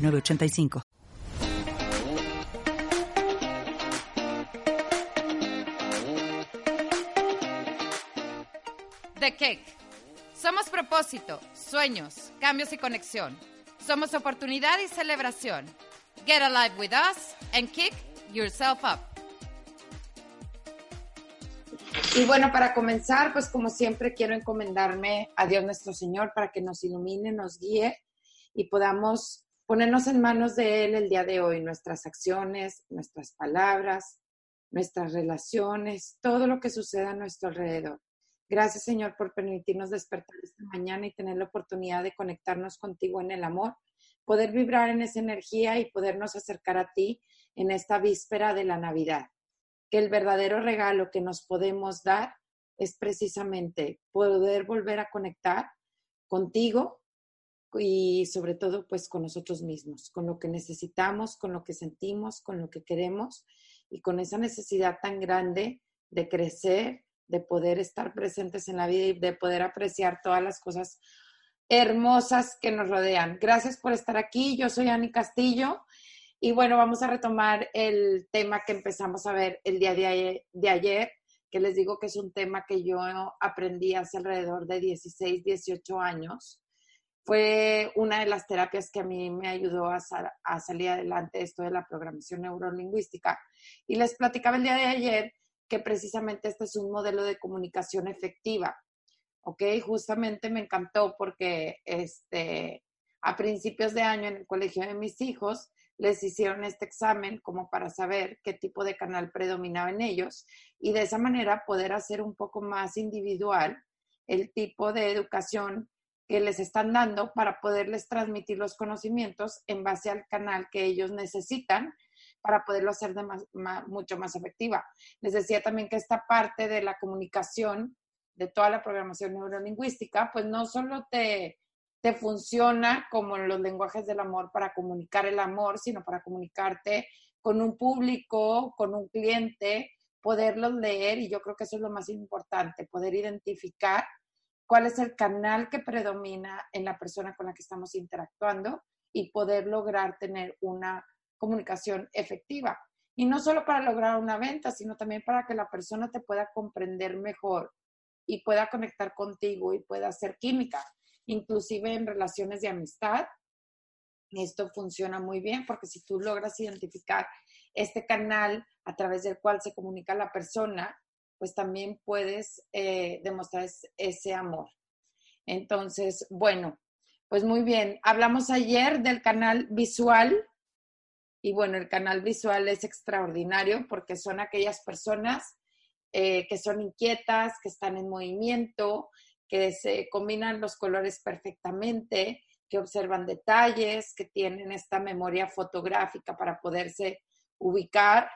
985. The Cake. Somos propósito, sueños, cambios y conexión. Somos oportunidad y celebración. Get alive with us and kick yourself up. Y bueno, para comenzar, pues como siempre quiero encomendarme a Dios nuestro Señor para que nos ilumine, nos guíe y podamos ponernos en manos de Él el día de hoy, nuestras acciones, nuestras palabras, nuestras relaciones, todo lo que suceda a nuestro alrededor. Gracias, Señor, por permitirnos despertar esta mañana y tener la oportunidad de conectarnos contigo en el amor, poder vibrar en esa energía y podernos acercar a ti en esta víspera de la Navidad. Que el verdadero regalo que nos podemos dar es precisamente poder volver a conectar contigo y sobre todo pues con nosotros mismos, con lo que necesitamos, con lo que sentimos, con lo que queremos y con esa necesidad tan grande de crecer, de poder estar presentes en la vida y de poder apreciar todas las cosas hermosas que nos rodean. Gracias por estar aquí. Yo soy Ani Castillo y bueno, vamos a retomar el tema que empezamos a ver el día de ayer, que les digo que es un tema que yo aprendí hace alrededor de 16, 18 años fue una de las terapias que a mí me ayudó a, salir adelante esto de la programación neurolingüística. Y les platicaba el día de ayer que precisamente este es un modelo de comunicación efectiva. ¿Ok? Justamente me encantó porque este, a principios de año en el colegio de mis hijos les hicieron este examen como para saber qué tipo de canal predominaba en ellos y de esa manera poder hacer un poco más individual el tipo de educación que les están dando para poderles transmitir los conocimientos en base al canal que ellos necesitan para poderlo hacer de mucho más efectiva. Les decía también que esta parte de la comunicación, de toda la programación neurolingüística, pues no solo te, te funciona como en los lenguajes del amor para comunicar el amor, sino para comunicarte con un público, con un cliente, poderlos leer, y yo creo que eso es lo más importante, poder identificar cuál es el canal que predomina en la persona con la que estamos interactuando y poder lograr tener una comunicación efectiva. Y no solo para lograr una venta, sino también para que la persona te pueda comprender mejor y pueda conectar contigo y pueda hacer química, inclusive en relaciones de amistad. Esto funciona muy bien porque si tú logras identificar este canal a través del cual se comunica la persona, pues también puedes eh, demostrar ese amor. Entonces, bueno, pues muy bien. Hablamos ayer del canal visual y bueno, el canal visual es extraordinario porque son aquellas personas eh, que son inquietas, que están en movimiento, que se combinan los colores perfectamente, que observan detalles, que tienen esta memoria fotográfica para poderse ubicar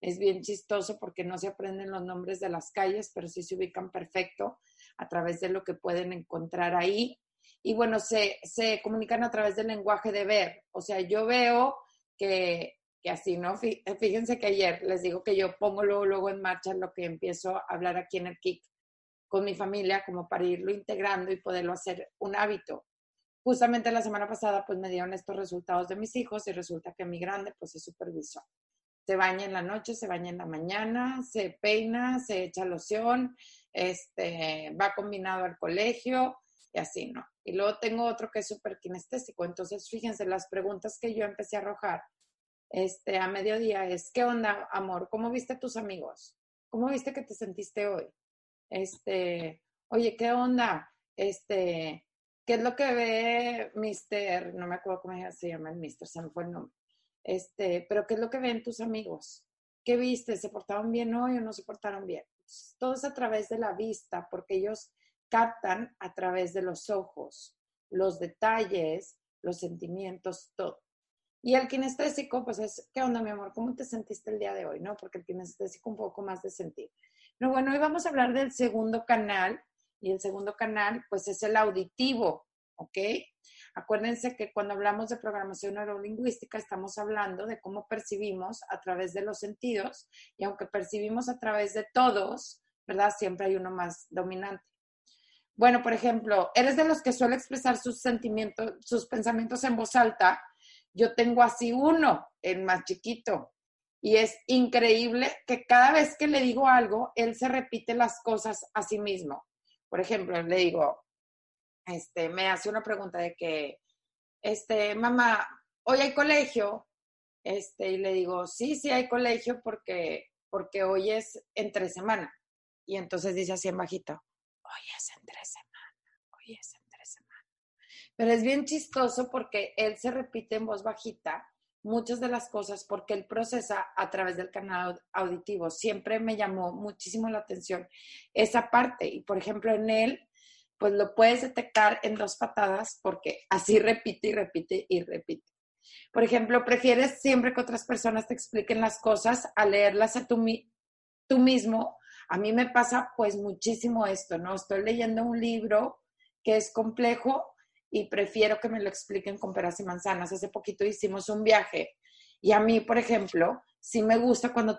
es bien chistoso porque no se aprenden los nombres de las calles, pero sí se ubican perfecto a través de lo que pueden encontrar ahí. Y bueno, se, se comunican a través del lenguaje de ver. O sea, yo veo que, que así, ¿no? Fíjense que ayer les digo que yo pongo luego, luego en marcha lo que empiezo a hablar aquí en el KIC con mi familia como para irlo integrando y poderlo hacer un hábito. Justamente la semana pasada pues me dieron estos resultados de mis hijos y resulta que mi grande pues es supervisor se baña en la noche, se baña en la mañana, se peina, se echa loción, este, va combinado al colegio y así, ¿no? Y luego tengo otro que es súper kinestésico. Entonces, fíjense, las preguntas que yo empecé a arrojar este, a mediodía es, ¿qué onda, amor? ¿Cómo viste a tus amigos? ¿Cómo viste que te sentiste hoy? Este, oye, ¿qué onda? Este, ¿qué es lo que ve Mister? No me acuerdo cómo se llama el Mister, se me fue el nombre. Este, pero ¿qué es lo que ven tus amigos? ¿Qué viste? ¿Se portaron bien hoy o no se portaron bien? Todo es a través de la vista, porque ellos captan a través de los ojos, los detalles, los sentimientos, todo. Y el kinestésico, pues es, ¿qué onda, mi amor? ¿Cómo te sentiste el día de hoy? ¿No? Porque el kinestésico un poco más de sentir. Pero bueno, hoy vamos a hablar del segundo canal y el segundo canal, pues es el auditivo, ¿ok? Acuérdense que cuando hablamos de programación neurolingüística estamos hablando de cómo percibimos a través de los sentidos y aunque percibimos a través de todos, ¿verdad? Siempre hay uno más dominante. Bueno, por ejemplo, eres de los que suele expresar sus sentimientos, sus pensamientos en voz alta. Yo tengo así uno, el más chiquito, y es increíble que cada vez que le digo algo, él se repite las cosas a sí mismo. Por ejemplo, le digo, este, me hace una pregunta de que, este, mamá, hoy hay colegio, este, y le digo, sí, sí hay colegio porque, porque hoy es entre semana. Y entonces dice así en bajito, hoy es entre semana, hoy es entre semana. Pero es bien chistoso porque él se repite en voz bajita muchas de las cosas porque él procesa a través del canal auditivo. Siempre me llamó muchísimo la atención esa parte. Y por ejemplo, en él, pues lo puedes detectar en dos patadas porque así repite y repite y repite. Por ejemplo, prefieres siempre que otras personas te expliquen las cosas a leerlas a tú, tú mismo. A mí me pasa pues muchísimo esto, ¿no? Estoy leyendo un libro que es complejo y prefiero que me lo expliquen con peras y manzanas. Hace poquito hicimos un viaje y a mí, por ejemplo, sí me gusta cuando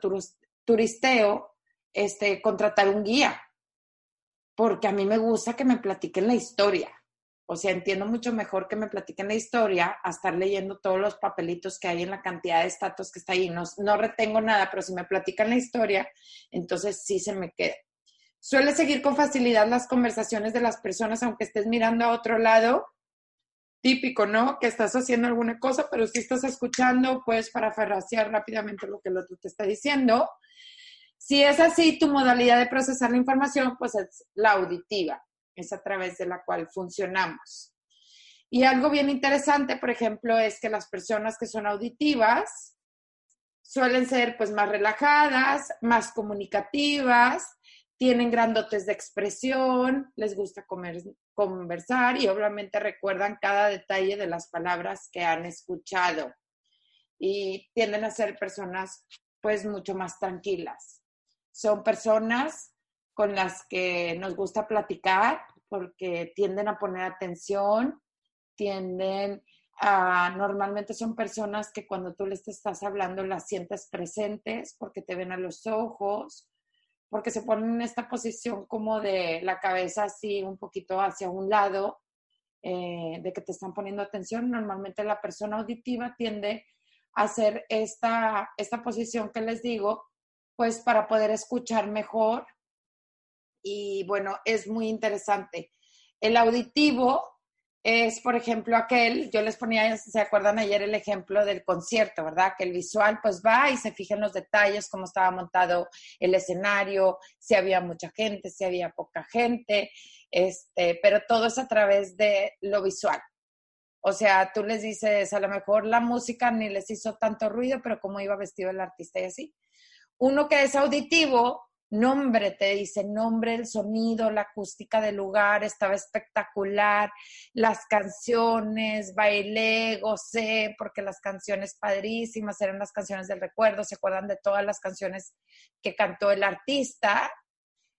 turisteo este, contratar un guía, porque a mí me gusta que me platiquen la historia. O sea, entiendo mucho mejor que me platiquen la historia a estar leyendo todos los papelitos que hay en la cantidad de estatus que está ahí. No, no retengo nada, pero si me platican la historia, entonces sí se me queda. Suele seguir con facilidad las conversaciones de las personas, aunque estés mirando a otro lado típico, ¿no? Que estás haciendo alguna cosa, pero si estás escuchando, puedes parafrasear rápidamente lo que el otro te está diciendo. Si es así, tu modalidad de procesar la información, pues es la auditiva, es a través de la cual funcionamos. Y algo bien interesante, por ejemplo, es que las personas que son auditivas suelen ser pues más relajadas, más comunicativas, tienen grandotes de expresión, les gusta comer, conversar y obviamente recuerdan cada detalle de las palabras que han escuchado y tienden a ser personas pues mucho más tranquilas. Son personas con las que nos gusta platicar porque tienden a poner atención, tienden a, normalmente son personas que cuando tú les estás hablando las sientes presentes porque te ven a los ojos, porque se ponen en esta posición como de la cabeza así un poquito hacia un lado, eh, de que te están poniendo atención. Normalmente la persona auditiva tiende a hacer esta, esta posición que les digo, pues para poder escuchar mejor. Y bueno, es muy interesante. El auditivo es, por ejemplo, aquel, yo les ponía, se acuerdan ayer el ejemplo del concierto, ¿verdad? Que el visual pues va y se fija en los detalles, cómo estaba montado el escenario, si había mucha gente, si había poca gente, este, pero todo es a través de lo visual. O sea, tú les dices, a lo mejor la música ni les hizo tanto ruido, pero cómo iba vestido el artista y así. Uno que es auditivo, nombre, te dice nombre, el sonido, la acústica del lugar, estaba espectacular, las canciones, bailé, gocé, porque las canciones padrísimas eran las canciones del recuerdo, se acuerdan de todas las canciones que cantó el artista.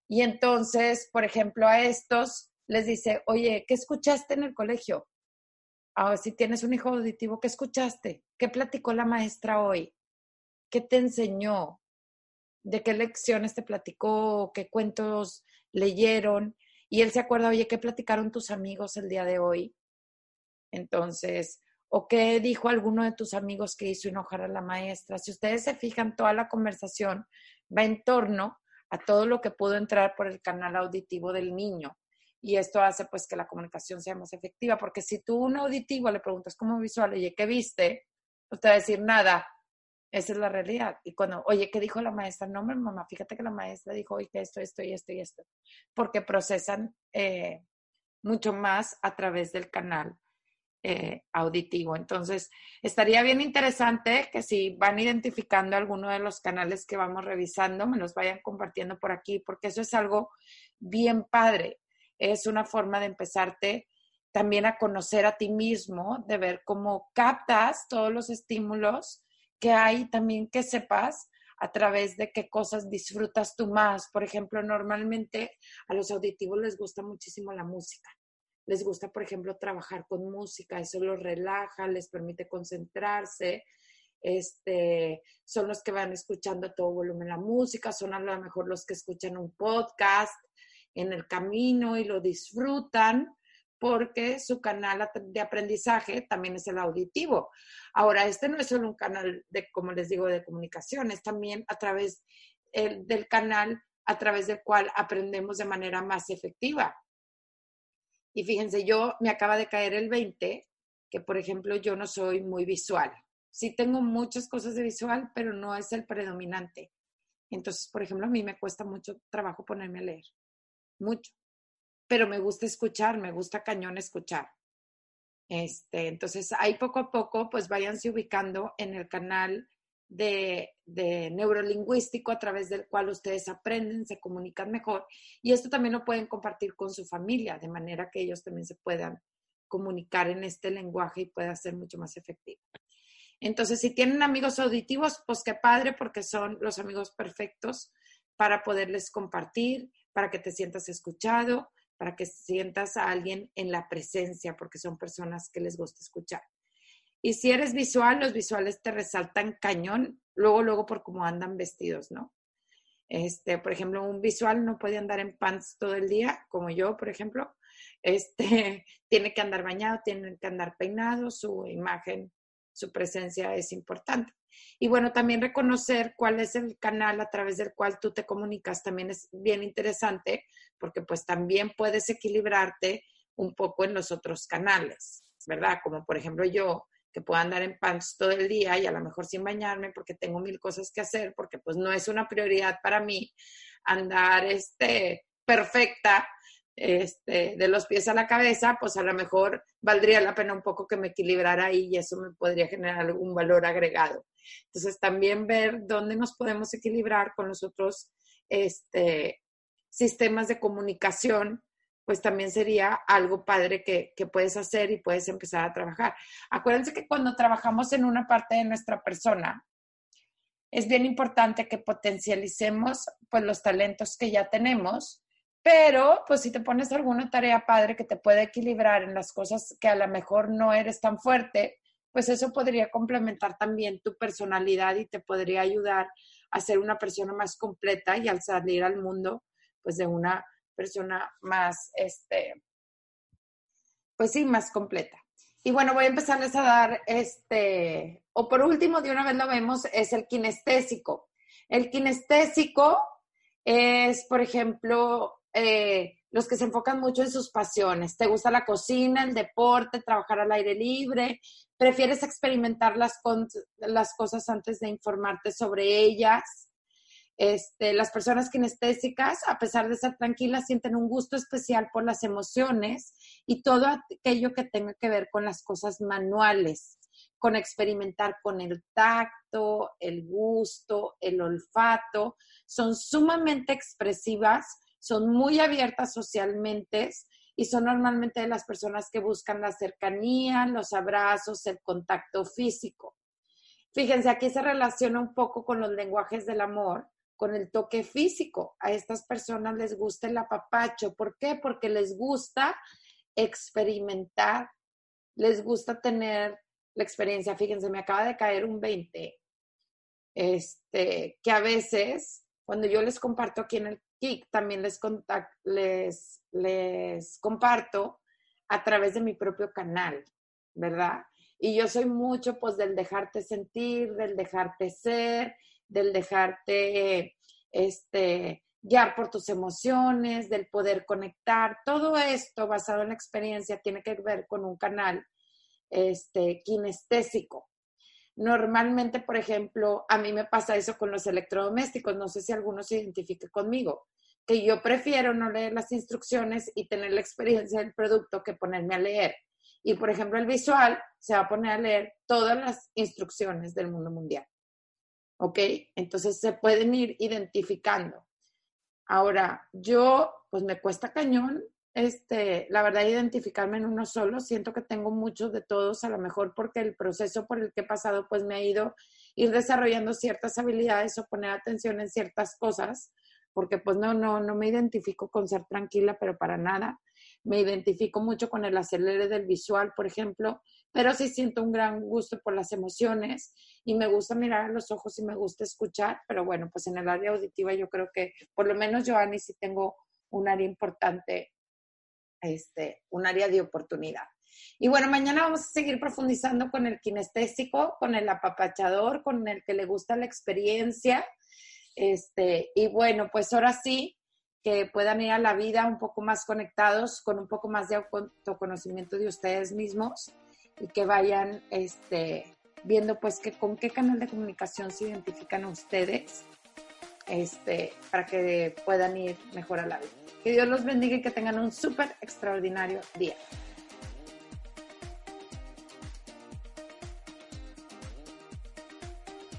Y entonces, por ejemplo, a estos les dice, oye, ¿qué escuchaste en el colegio? Ahora, si tienes un hijo auditivo, ¿qué escuchaste? ¿Qué platicó la maestra hoy? ¿Qué te enseñó? De qué lecciones te platicó, qué cuentos leyeron, y él se acuerda, oye, ¿qué platicaron tus amigos el día de hoy? Entonces, o qué dijo alguno de tus amigos que hizo enojar a la maestra. Si ustedes se fijan, toda la conversación va en torno a todo lo que pudo entrar por el canal auditivo del niño. Y esto hace pues que la comunicación sea más efectiva, porque si tú un auditivo le preguntas cómo visual, oye, ¿qué viste? Usted va a decir nada, esa es la realidad. Y cuando, oye, ¿qué dijo la maestra? No, mamá, fíjate que la maestra dijo, oye, esto, esto y esto y esto. Porque procesan eh, mucho más a través del canal eh, auditivo. Entonces, estaría bien interesante que si van identificando alguno de los canales que vamos revisando, me los vayan compartiendo por aquí, porque eso es algo bien padre. Es una forma de empezarte también a conocer a ti mismo, de ver cómo captas todos los estímulos que hay, también que sepas a través de qué cosas disfrutas tú más. Por ejemplo, normalmente a los auditivos les gusta muchísimo la música. Les gusta, por ejemplo, trabajar con música, eso los relaja, les permite concentrarse. Este, son los que van escuchando a todo volumen la música, son a lo mejor los que escuchan un podcast en el camino y lo disfrutan porque su canal de aprendizaje también es el auditivo. Ahora, este no es solo un canal de, como les digo, de comunicación, es también a través del canal a través del cual aprendemos de manera más efectiva. Y fíjense, yo me acaba de caer el 20, que por ejemplo yo no soy muy visual. Sí tengo muchas cosas de visual, pero no es el predominante. Entonces, por ejemplo, a mí me cuesta mucho trabajo ponerme a leer, mucho. Pero me gusta escuchar, me gusta cañón escuchar. Este, entonces, ahí poco a poco, pues váyanse ubicando en el canal de, neurolingüístico a través del cual ustedes aprenden, se comunican mejor. Y esto también lo pueden compartir con su familia, de manera que ellos también se puedan comunicar en este lenguaje y pueda ser mucho más efectivo. Entonces, si tienen amigos auditivos, pues qué padre, porque son los amigos perfectos para poderles compartir, para que te sientas escuchado, para que sientas a alguien en la presencia, porque son personas que les gusta escuchar. Y si eres visual, los visuales te resaltan cañón, luego, luego por cómo andan vestidos, ¿no? Este, por ejemplo, un visual no puede andar en pants todo el día, como yo, por ejemplo. Este, tiene que andar bañado, tiene que andar peinado, su imagen, su presencia es importante. Y bueno, también reconocer cuál es el canal a través del cual tú te comunicas también es bien interesante, porque pues también puedes equilibrarte un poco en los otros canales, ¿verdad? Como por ejemplo yo, que puedo andar en pants todo el día y a lo mejor sin bañarme porque tengo mil cosas que hacer, porque pues no es una prioridad para mí andar este, perfecta este, de los pies a la cabeza, pues a lo mejor valdría la pena un poco que me equilibrara ahí y eso me podría generar algún valor agregado. Entonces también ver dónde nos podemos equilibrar con los otros este, sistemas de comunicación pues también sería algo padre que, puedes hacer y puedes empezar a trabajar. Acuérdense que cuando trabajamos en una parte de nuestra persona, es bien importante que potencialicemos pues los talentos que ya tenemos, pero pues si te pones alguna tarea padre que te puede equilibrar en las cosas que a lo mejor no eres tan fuerte, pues eso podría complementar también tu personalidad y te podría ayudar a ser una persona más completa y al salir al mundo pues de una persona más, este, pues sí, más completa. Y bueno, voy a empezarles a dar, este, o por último, de una vez lo vemos, es el kinestésico. El kinestésico es, por ejemplo, eh, los que se enfocan mucho en sus pasiones. ¿Te gusta la cocina, el deporte, trabajar al aire libre? ¿Prefieres experimentar las, las cosas antes de informarte sobre ellas? Este, las personas kinestésicas, a pesar de ser tranquilas, sienten un gusto especial por las emociones y todo aquello que tenga que ver con las cosas manuales, con experimentar con el tacto, el gusto, el olfato. Son sumamente expresivas, son muy abiertas socialmente y son normalmente las personas que buscan la cercanía, los abrazos, el contacto físico. Fíjense, aquí se relaciona un poco con los lenguajes del amor, con el toque físico. A estas personas les gusta el apapacho. ¿Por qué? Porque les gusta experimentar, les gusta tener la experiencia. Fíjense, me acaba de caer un 20, este, que a veces, cuando yo les comparto aquí en el KIC, también les, les, les comparto a través de mi propio canal, ¿verdad? Y yo soy mucho, pues, del dejarte sentir, del dejarte ser, del dejarte este, guiar por tus emociones, del poder conectar. Todo esto basado en la experiencia tiene que ver con un canal este, kinestésico. Normalmente, por ejemplo, a mí me pasa eso con los electrodomésticos. No sé si alguno se identifique conmigo, que yo prefiero no leer las instrucciones y tener la experiencia del producto que ponerme a leer. Y, por ejemplo, el visual se va a poner a leer todas las instrucciones del mundo mundial. ¿ok? Entonces se pueden ir identificando. Ahora, yo, pues me cuesta cañón este, la verdad, identificarme en uno solo. Siento que tengo muchos de todos, a lo mejor porque el proceso por el que he pasado, pues me ha ido ir desarrollando ciertas habilidades o poner atención en ciertas cosas, porque pues no, no, no me identifico con ser tranquila, pero para nada. Me identifico mucho con el acelere del visual, por ejemplo, pero sí siento un gran gusto por las emociones y me gusta mirar a los ojos y me gusta escuchar, pero bueno, pues en el área auditiva yo creo que por lo menos yo, Ani, sí tengo un área importante este, un área de oportunidad. Y bueno, mañana vamos a seguir profundizando con el kinestésico, con el apapachador, con el que le gusta la experiencia. Este, y bueno, pues ahora sí, que puedan ir a la vida un poco más conectados, con un poco más de autoconocimiento de ustedes mismos y que vayan este, viendo pues que, con qué canal de comunicación se identifican ustedes este, para que puedan ir mejor a la vida. Que Dios los bendiga y que tengan un súper extraordinario día.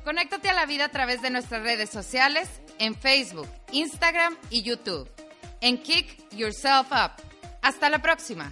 Conéctate a la vida a través de nuestras redes sociales en Facebook, Instagram y YouTube. En Kick Yourself Up. Hasta la próxima.